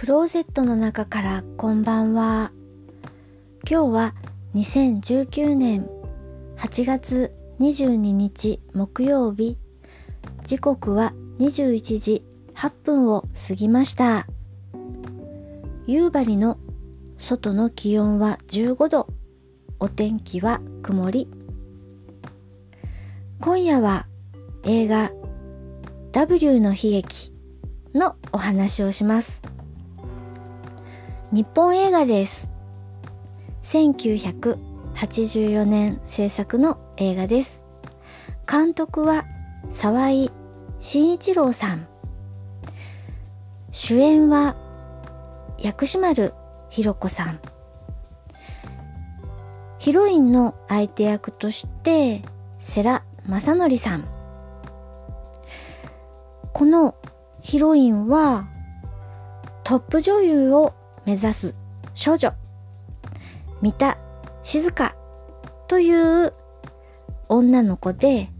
クローゼットの中からこんばんは。今日は2019年8月22日木曜日。時刻は21時8分を過ぎました。夕張の外の気温は15度。お天気は曇り。今夜は映画 W の悲劇のお話をします。日本映画です。1984年制作の映画です。監督は沢井慎一郎さん。主演は薬師丸ひろ子さん。ヒロインの相手役として世良正則さん。このヒロインはトップ女優を目指す少女。三田静香という女の子で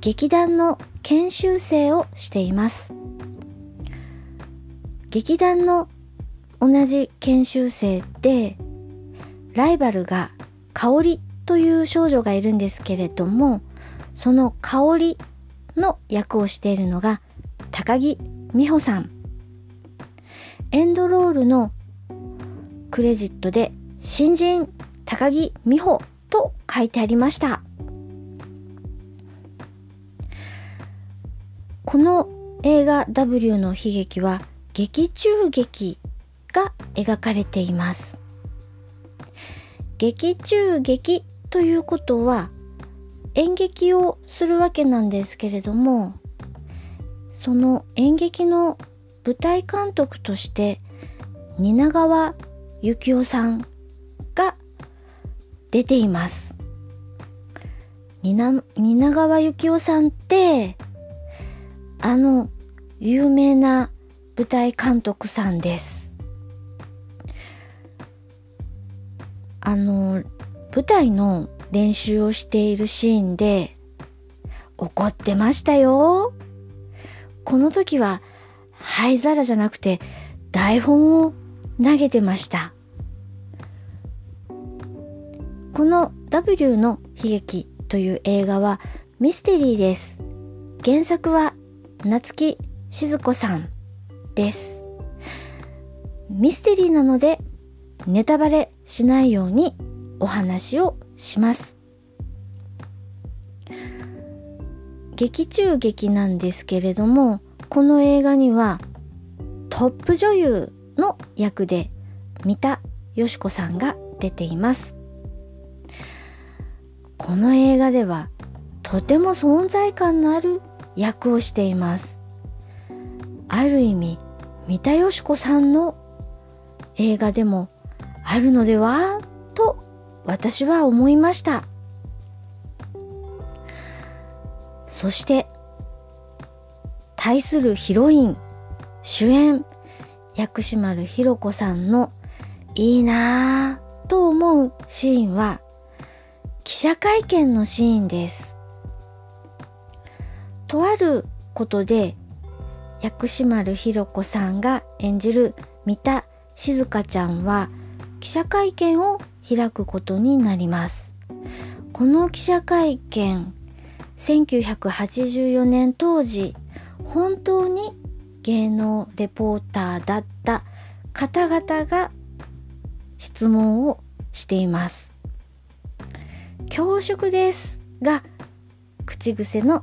劇団の研修生をしています。劇団の同じ研修生でライバルが香織という少女がいるんですけれどもその香織の役をしているのが高木美穂さん。エンドロールのクレジットで新人高木美穂と書いてありました。この映画 W の悲劇は劇中劇が描かれています。劇中劇ということは演劇をするわけなんですけれどもその演劇の舞台監督として蜷川幸雄さんが出ています蜷川幸雄さんってあの有名な舞台監督さんですあの舞台の練習をしているシーンで怒ってましたよ。この時は灰皿じゃなくて台本を投げてました。この W の悲劇という映画はミステリーです。原作は夏木静子さんです。ミステリーなのでネタバレしないようにお話をします。劇中劇なんですけれども、この映画にはトップ女優の役で三田よし子さんが出ています。この映画ではとても存在感のある役をしています。ある意味、三田よし子さんの映画でもあるのでは？と私は思いました。そして、対するヒロイン、主演、薬師丸ひろ子さんのいいなぁと思うシーンは、記者会見のシーンです。とあることで、薬師丸ひろ子さんが演じる三田静香ちゃんは記者会見を開くことになります。この記者会見、1984年当時、本当に芸能レポーターだった方々が質問をしています。恐縮ですが、口癖の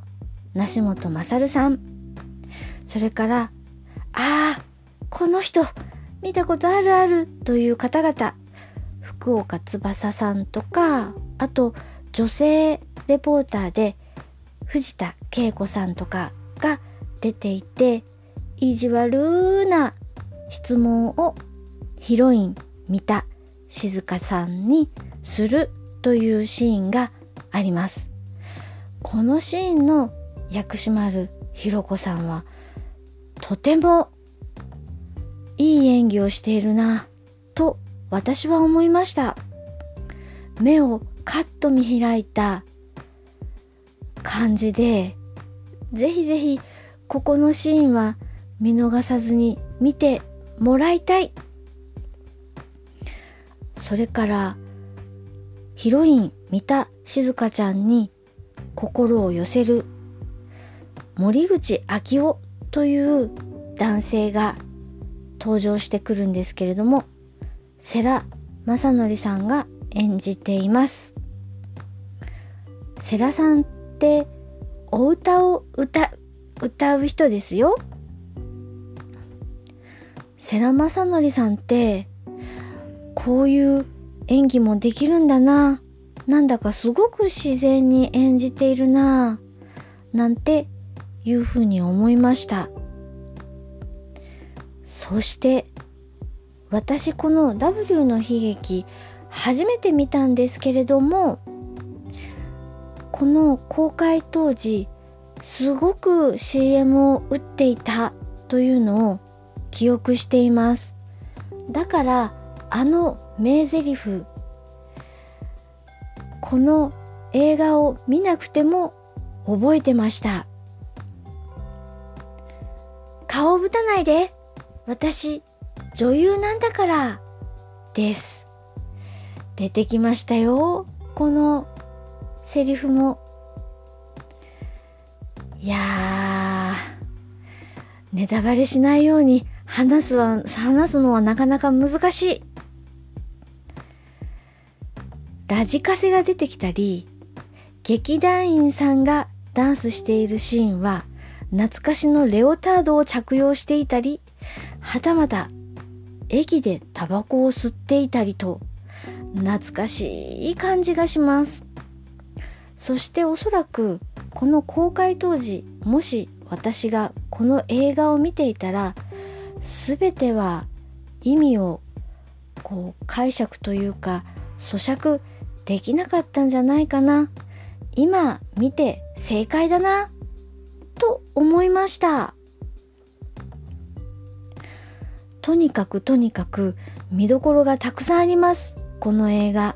梨本勝さん。それから、ああ、この人、見たことあるあるという方々、福岡翼さんとか、あと女性レポーターで藤田恵子さんとかが出ていて、意地悪な質問をヒロイン三田静香さんにするというシーンがあります。このシーンの薬師丸ひろ子さんはとてもいい演技をしているなと私は思いました目をカッと見開いた感じでぜひぜひここのシーンは見逃さずに見てもらいたい。それからヒロイン三田静香ちゃんに心を寄せる森口昭夫という男性が登場してくるんですけれども世良正則さんが演じています。世良さんってお歌を歌歌う人ですよ。世良正則さんってこういう演技もできるんだな。なんだかすごく自然に演じているな。なんていうふうに思いました。そして私この W の悲劇初めて見たんですけれどもこの公開当時すごく CM を打っていたというのを記憶しています。だからあの名台詞この映画を見なくても覚えてました。顔をぶたないで私女優なんだからです。出てきましたよこのセリフも。いやーネタバレしないように話すは話すのはなかなか難しい。ラジカセが出てきたり劇団員さんがダンスしているシーンは懐かしのレオタードを着用していたりはたまた駅でタバコを吸っていたりと懐かしい感じがします。そしておそらくこの公開当時もし私がこの映画を見ていたら全ては意味をこう解釈というか咀嚼できなかったんじゃないかな。今見て正解だなと思いました。とにかくとにかく見どころがたくさんありますこの映画。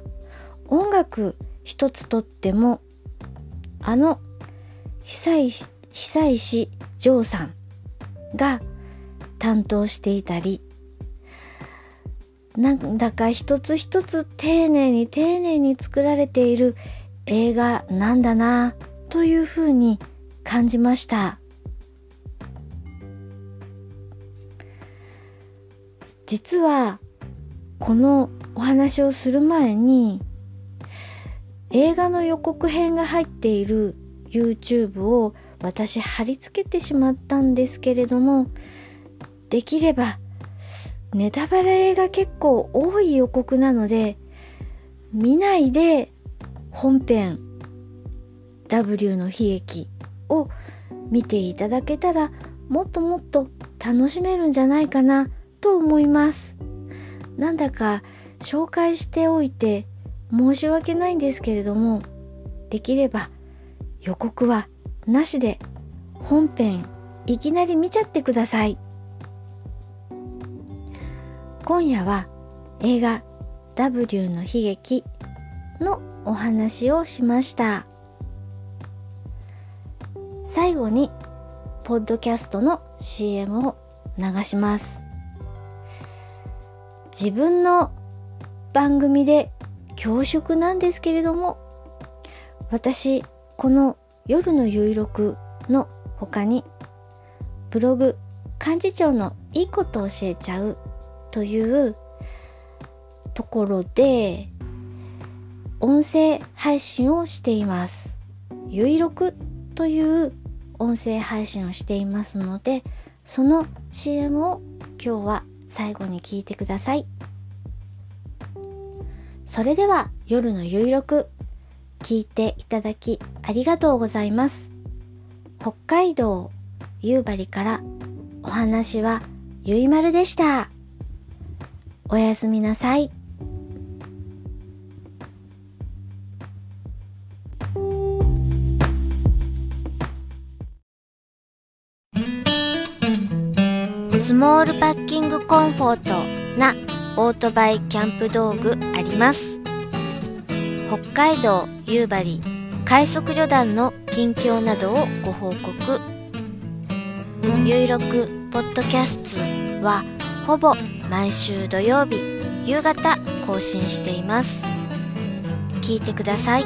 音楽一つとってもあの久石久石譲さんが担当していたりなんだか一つ一つ丁寧に丁寧に作られている映画なんだなというふうに感じました。実はこのお話をする前に映画の予告編が入っている YouTube を私貼り付けてしまったんですけれどもできればネタバレが結構多い予告なので見ないで本編 W の悲劇を見ていただけたらもっともっと楽しめるんじゃないかなと思います。なんだか紹介しておいて申し訳ないんですけれどもできれば予告はなしで本編いきなり見ちゃってください。今夜は映画 W の悲劇のお話をしました。最後にポッドキャストの CM を流します。自分の番組で恐縮なんですけれども私この夜の有力の他にブログ幹事長のいいこと教えちゃうというところで音声配信をしています。ゆいろくという音声配信をしていますのでその CM を今日は最後に聞いてください。それでは夜のゆいろく聞いていただきありがとうございます。北海道夕張からお話はゆいまるでした。おやすみなさい。スモールパッキングコンフォートなオートバイキャンプ道具あります。北海道夕張快速旅団の近況などをご報告。ゆいろくポッドキャストはほぼ毎週土曜日夕方更新しています聞いてください